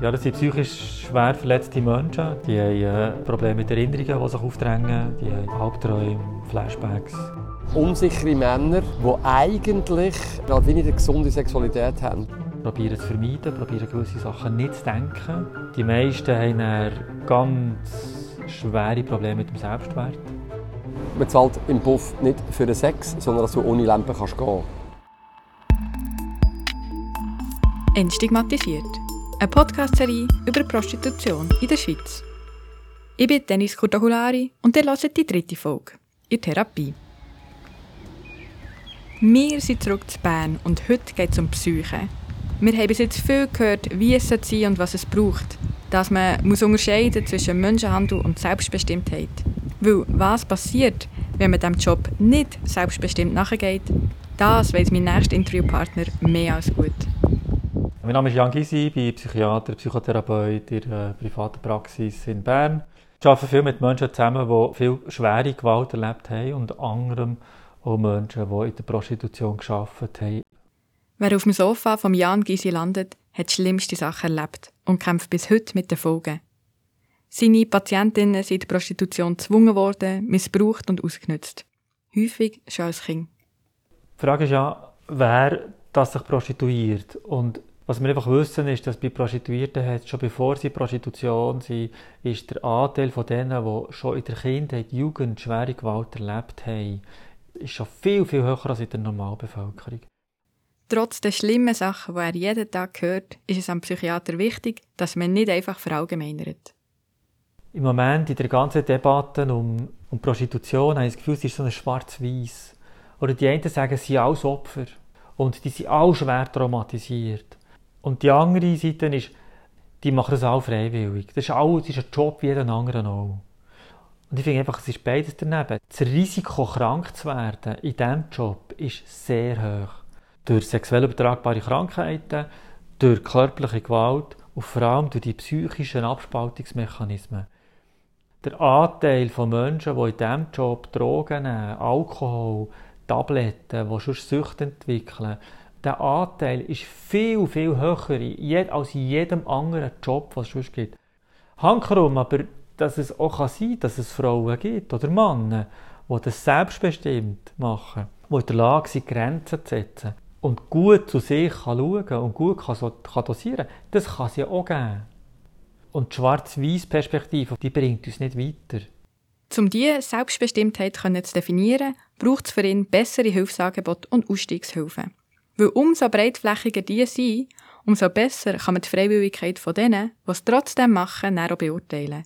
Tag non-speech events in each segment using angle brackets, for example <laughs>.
Ja, das sind psychisch schwer verletzte Menschen. Die haben äh, Probleme mit Erinnerungen, die sich aufdrängen. Die haben Albträume, Flashbacks. Unsichere Männer, die eigentlich gerade wenig eine gesunde Sexualität haben. Probieren zu vermeiden, probieren gewisse Sachen nicht zu denken. Die meisten haben dann ganz schwere Probleme mit dem Selbstwert. Man zahlt im Puff nicht für den Sex, sondern dass du ohne Lampe kannst gehen Entstigmatisiert. Eine Podcast-Serie über Prostitution in der Schweiz. Ich bin Dennis Kurtahulari und ihr hört die dritte Folge, in Therapie. Wir sind zurück zu Bern und heute geht es um Psyche. Wir haben bis jetzt viel gehört, wie es sein soll und was es braucht. Dass man muss unterscheiden zwischen Menschenhandel und Selbstbestimmtheit. Weil was passiert, wenn man diesem Job nicht selbstbestimmt nachgeht, das weiß mein nächster Interviewpartner mehr als gut. Mein Name ist Jan Gysi, ich bin Psychiater, Psychotherapeut in der privaten Praxis in Bern. Ich arbeite viel mit Menschen zusammen, die viel schwere Gewalt erlebt haben und anderem auch Menschen, die in der Prostitution gearbeitet haben. Wer auf dem Sofa von Jan Gysi landet, hat die schlimmste Sachen erlebt und kämpft bis heute mit den Folgen. Seine Patientinnen sind in der Prostitution gezwungen worden, missbraucht und ausgenutzt. Häufig schon als Kind. Die Frage ist ja, wer das sich prostituiert und was wir einfach wissen, ist, dass bei Prostituierten hat, schon bevor sie Prostitution sind, ist der Anteil von denen, die schon in der Kindheit, Jugend schwere Gewalt erlebt haben, ist schon viel, viel höher als in der Normalbevölkerung. Trotz der schlimmen Sachen, die er jeden Tag hört, ist es am Psychiater wichtig, dass man nicht einfach verallgemeinert. Im Moment in der ganzen Debatte um, um Prostitution habe ich das Gefühl, es ist so ein schwarz-weiß. Oder die einen sagen, sie sind alles Opfer. Und die sind alle schwer traumatisiert. Und die andere Seite ist, die machen das auch freiwillig. Das ist, auch, das ist ein Job wie jeden anderen auch. Und ich finde einfach, es ist beides daneben. Das Risiko, krank zu werden in diesem Job ist sehr hoch. Durch sexuell übertragbare Krankheiten, durch körperliche Gewalt und vor allem durch die psychischen Abspaltungsmechanismen. Der Anteil von Menschen, die in diesem Job Drogen nehmen, Alkohol, Tabletten, die sonst Süchte entwickeln, der Anteil ist viel, viel höher als in jedem anderen Job, was es sonst gibt. Hankerum aber, dass es auch sein kann, dass es Frauen gibt oder Männer, die das selbstbestimmt machen, die in der Lage sind, Grenzen zu setzen und gut zu sich schauen kann und gut kann, kann dosieren kann, das kann es ja auch geben. Und die schwarz-weiß Perspektive, die bringt uns nicht weiter. Um diese Selbstbestimmtheit zu definieren, braucht es für ihn bessere Hilfsangebote und Ausstiegshilfen. Weil umso breitflächiger die sind, umso besser kann man die Freiwilligkeit von denen, die es trotzdem machen, auch beurteilen.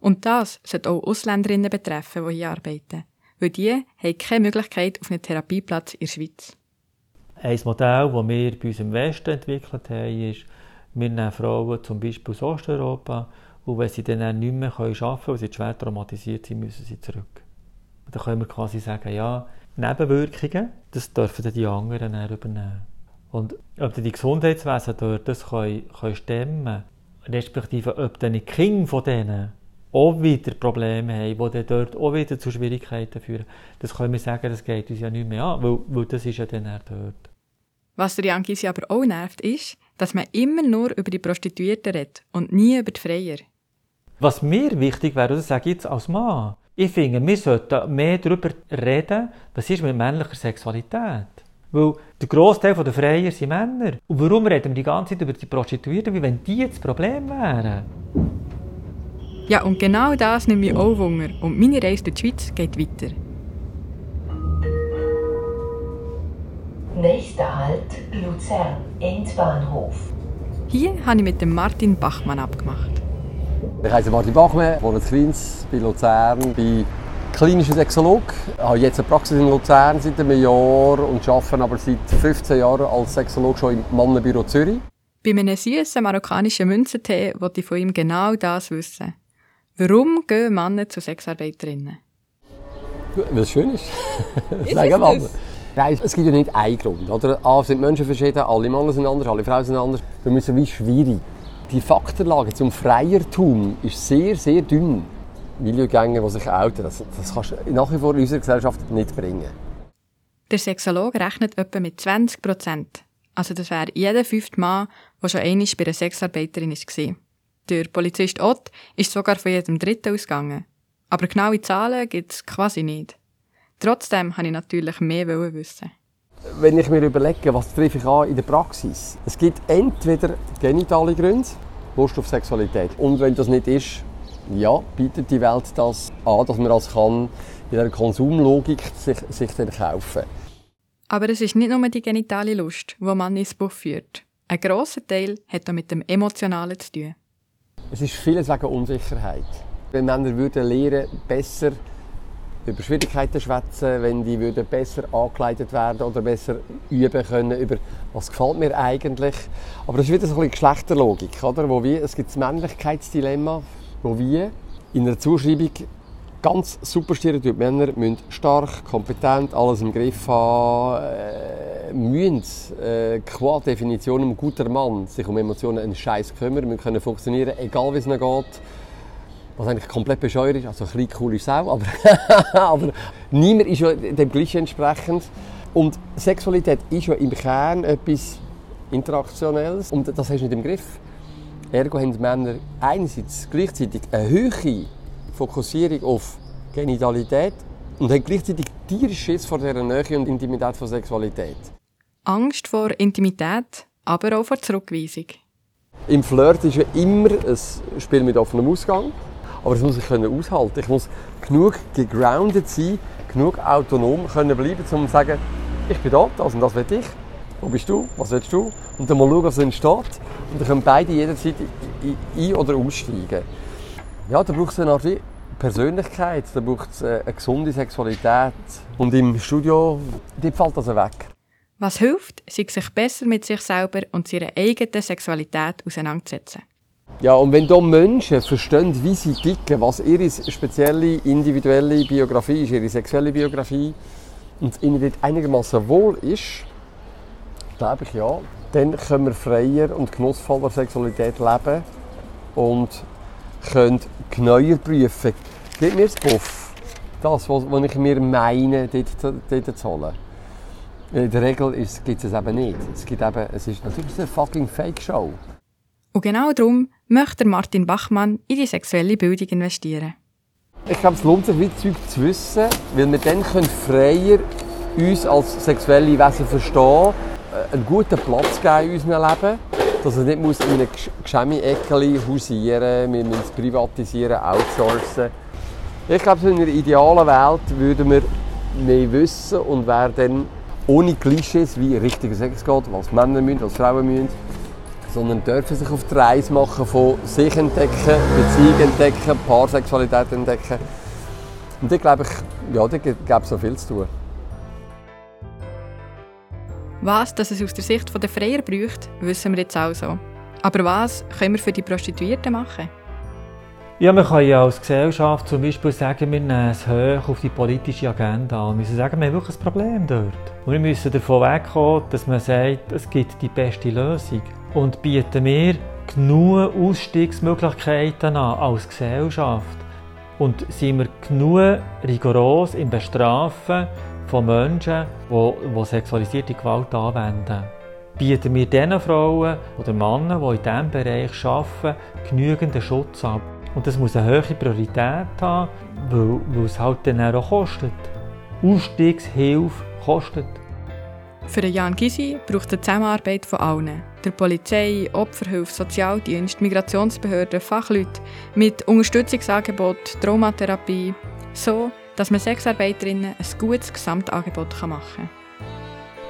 Und das sollte auch Ausländerinnen betreffen, die hier arbeiten. Weil die haben keine Möglichkeit auf einen Therapieplatz in der Schweiz. Ein Modell, das wir bei uns im Westen entwickelt haben, ist, wir nehmen Frauen zum Beispiel aus Osteuropa und wenn sie dann nicht mehr arbeiten können, weil sie schwer traumatisiert sind, müssen sie zurück. Und dann können wir quasi sagen, ja, Nebenwirkungen, das dürfen die anderen dann übernehmen. Und ob die Gesundheitswesen dort das können, können stemmen respektive ob dann die Kinder von denen auch wieder Probleme haben, die dann dort auch wieder zu Schwierigkeiten führen, das können wir sagen, das geht uns ja nicht mehr an, weil, weil das ist ja dann dort. Was der Jankisi aber auch nervt, ist, dass man immer nur über die Prostituierten redet und nie über die Freier. Was mir wichtig wäre, das sage ich jetzt als Mann, ich finde, wir sollten mehr darüber reden, was ist mit männlicher Sexualität. Weil der Großteil der Freier sind Männer. Und warum reden wir die ganze Zeit über die Prostituierten, wie wenn die das Problem wären? Ja, und genau das nimmt mich auch Wunder. Und meine Reise durch die Schweiz geht weiter. Nächster Halt Luzern, Endbahnhof. Hier habe ich mit dem Martin Bachmann abgemacht. Ich heiße Martin Bachmann, wohne in Klins, bei Luzern, bin klinischer Sexolog. Ich habe jetzt eine Praxis in Luzern seit einem Jahr und arbeite aber seit 15 Jahren als Sexolog schon im Mannenbüro Zürich. Bei einem süßen marokkanischen Münzentee wollte ich von ihm genau das wissen. Warum gehen Männer zu Sexarbeiterinnen? Weil es schön ist. <laughs> ist Sagen Männer. Nein, es gibt ja nicht einen Grund. Oder? A sind Menschen verschieden, alle Männer sind anders, alle Frauen sind anders. Wir müssen wie schwierig die Faktenlage zum Freiertum ist sehr, sehr dünn. Milieugänger, die sich outen, das, das kannst du nach wie vor in unserer Gesellschaft nicht bringen. Der Sexolog rechnet etwa mit 20 Prozent. Also das wäre jeder fünfte Mann, der schon einmal bei einer Sexarbeiterin war. Der Polizist Ott ist sogar von jedem Dritten ausgegangen. Aber genaue Zahlen gibt es quasi nicht. Trotzdem wollte ich natürlich mehr wissen. Wenn ich mir überlege, was treffe ich an in der Praxis? Es gibt entweder genitale Gründe, Lust auf Sexualität. Und wenn das nicht ist, ja, bietet die Welt das an, dass man das kann in einer Konsumlogik sich, sich dann kaufen. Aber es ist nicht nur die genitale Lust, die man ins Buch führt. Ein grosser Teil hat auch mit dem Emotionalen zu tun. Es ist vieles wegen Unsicherheit. Wenn Männer würden lernen, besser über Schwierigkeiten schwätzen, wenn die würden besser angekleidet werden oder besser üben können über was gefällt mir eigentlich. Aber das ist wieder so eine Geschlechterlogik, oder? Wo wir, es gibt das Männlichkeitsdilemma, wo wir in einer Zuschreibung ganz super Stereotyp. Männer müssen stark, kompetent, alles im Griff haben, äh, müssen äh, qua Definition ein guter Mann sich um Emotionen einen Scheiß kümmern, müssen können funktionieren, egal wie es ihnen geht. Was eigentlich komplett bescheuert ist, also ein bisschen cool ist es auch, aber, <laughs> aber niemand ist ja dem Gleichen entsprechend. Und Sexualität ist ja im Kern etwas Interaktionelles und das hast du nicht im Griff. Ergo haben die Männer einerseits gleichzeitig eine höhere Fokussierung auf Genitalität und haben gleichzeitig tierisch Schiss vor der Nähe und Intimität von Sexualität. Angst vor Intimität, aber auch vor Zurückweisung. Im Flirt ist ja immer ein Spiel mit offenem Ausgang. Aber das muss ich können aushalten. Ich muss genug gegroundet sein, genug autonom können bleiben, um zu sagen, ich bin da, das und das will ich. Wo bist du? Was willst du? Und dann mal schauen, was entsteht. Und dann können beide jederzeit ein- oder aussteigen. Ja, da braucht es eine Art Persönlichkeit, da braucht es äh, eine gesunde Sexualität. Und im Studio, dort fällt das weg. Was hilft, sich besser mit sich selber und seiner eigenen Sexualität auseinanderzusetzen. Ja, und wenn da Menschen verstehen, wie sie ticken, was ihre spezielle, individuelle Biografie ist, ihre sexuelle Biografie, und ihnen dort einigermaßen wohl ist, glaube ich ja, dann können wir freier und genussvoller Sexualität leben und können genauer prüfen, gibt mir das Puff, das, was, was ich mir meine, dort, dort zu holen. In der Regel gibt es es eben nicht. Es, gibt eben, es ist natürlich eine fucking Fake-Show. Und genau darum möchte Martin Bachmann in die sexuelle Bildung investieren. Ich glaube, es lohnt sich, wie Zeug zu wissen, weil wir dann können freier uns als sexuelle Wesen verstehen, äh, einen guten Platz geben in unserem Leben, dass es nicht muss in einem Geschämi-Eckeli hausieren wir müssen es privatisieren, outsourcen. Ich glaube, in einer idealen Welt würden wir mehr wissen und wären dann ohne Klischees, wie richtiger Sex geht, was Männer müssen, was Frauen müssen, sondern dürfen sich auf die Reise machen von sich entdecken, Beziehung entdecken, Paarsexualität entdecken. Und ich glaube, ja, da gibt es so viel zu tun. Was dass es aus der Sicht der Freier braucht, wissen wir jetzt also. Aber was können wir für die Prostituierten machen? Ja, man kann ja als Gesellschaft zum Beispiel sagen, wir nehmen es hoch auf die politische Agenda. Wir müssen sagen, wir haben wirklich ein Problem dort. Und wir müssen davon wegkommen, dass man sagt, es gibt die beste Lösung. Und bieten wir genug Ausstiegsmöglichkeiten an als Gesellschaft. Und sind wir genug rigoros im Bestrafen von Menschen, die, die sexualisierte Gewalt anwenden. Bieten wir diesen Frauen oder Männern, die in diesem Bereich arbeiten, genügenden Schutz an. Und das muss eine hohe Priorität haben, weil, weil es halt dann auch kostet. Ausstiegshilfe kostet. Für Jan Gysi braucht es Zusammenarbeit von allen. Der Polizei, Opferhilfe, Sozialdienst, Migrationsbehörden, Fachleute mit Unterstützungsangebot, Traumatherapie, so dass man Sexarbeiterinnen ein gutes Gesamtangebot machen kann.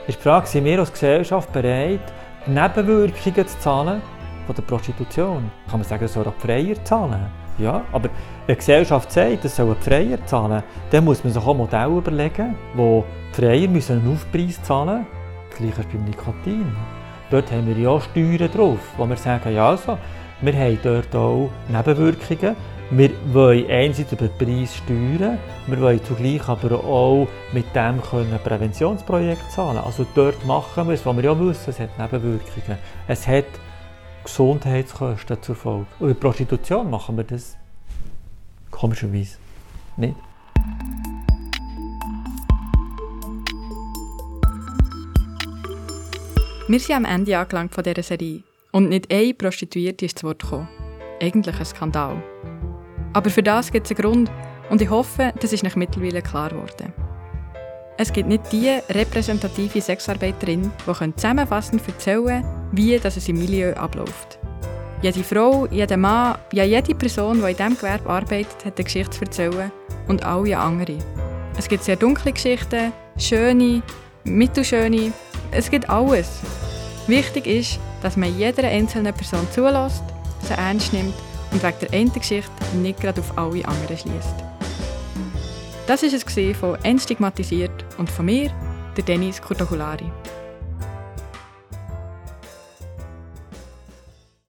ist die Frage, sind wir als Gesellschaft bereit, Nebenwirkungen zu zahlen von der Prostitution? Kann man sagen, das soll auch die Freier zahlen? Ja, aber wenn die Gesellschaft sagt, das sollen die Freier zahlen, dann muss man sich auch Modelle überlegen, wo die Freier müssen einen Aufpreis zahlen müssen. Ist beim Nikotin. Dort haben wir ja auch Steuern drauf, wo wir sagen, ja also, wir haben dort auch Nebenwirkungen. Wir wollen einerseits über den Preis steuern, wir wollen zugleich aber auch mit dem können Präventionsprojekt zahlen. Also dort machen wir es, wo wir ja wissen, es hat Nebenwirkungen. Es hat Gesundheitskosten zur Folge. Und in Prostitution machen wir das komischerweise nicht. Wir sind am Ende angelangt von dieser Serie und nicht eine Prostituierte ist zu Wort gekommen. Eigentlich ein Skandal. Aber für das gibt es einen Grund und ich hoffe, das ist nach mittlerweile klar geworden. Es gibt nicht die repräsentative Sexarbeiterin, die zusammenfassend erzählen kann, wie das im Milieu abläuft. Jede Frau, jeder Mann, ja jede Person, die in diesem Gewerbe arbeitet, hat eine Geschichte zu erzählen und alle andere. Es gibt sehr dunkle Geschichten, schöne, mittelschöne, es gibt alles. Wichtig ist, dass man jeder einzelnen Person zulässt, sie ernst nimmt und wegen der einen Geschichte nicht gerade auf alle anderen schließt. Das war es von Entstigmatisiert und von mir, der Dennis Kurtokulari.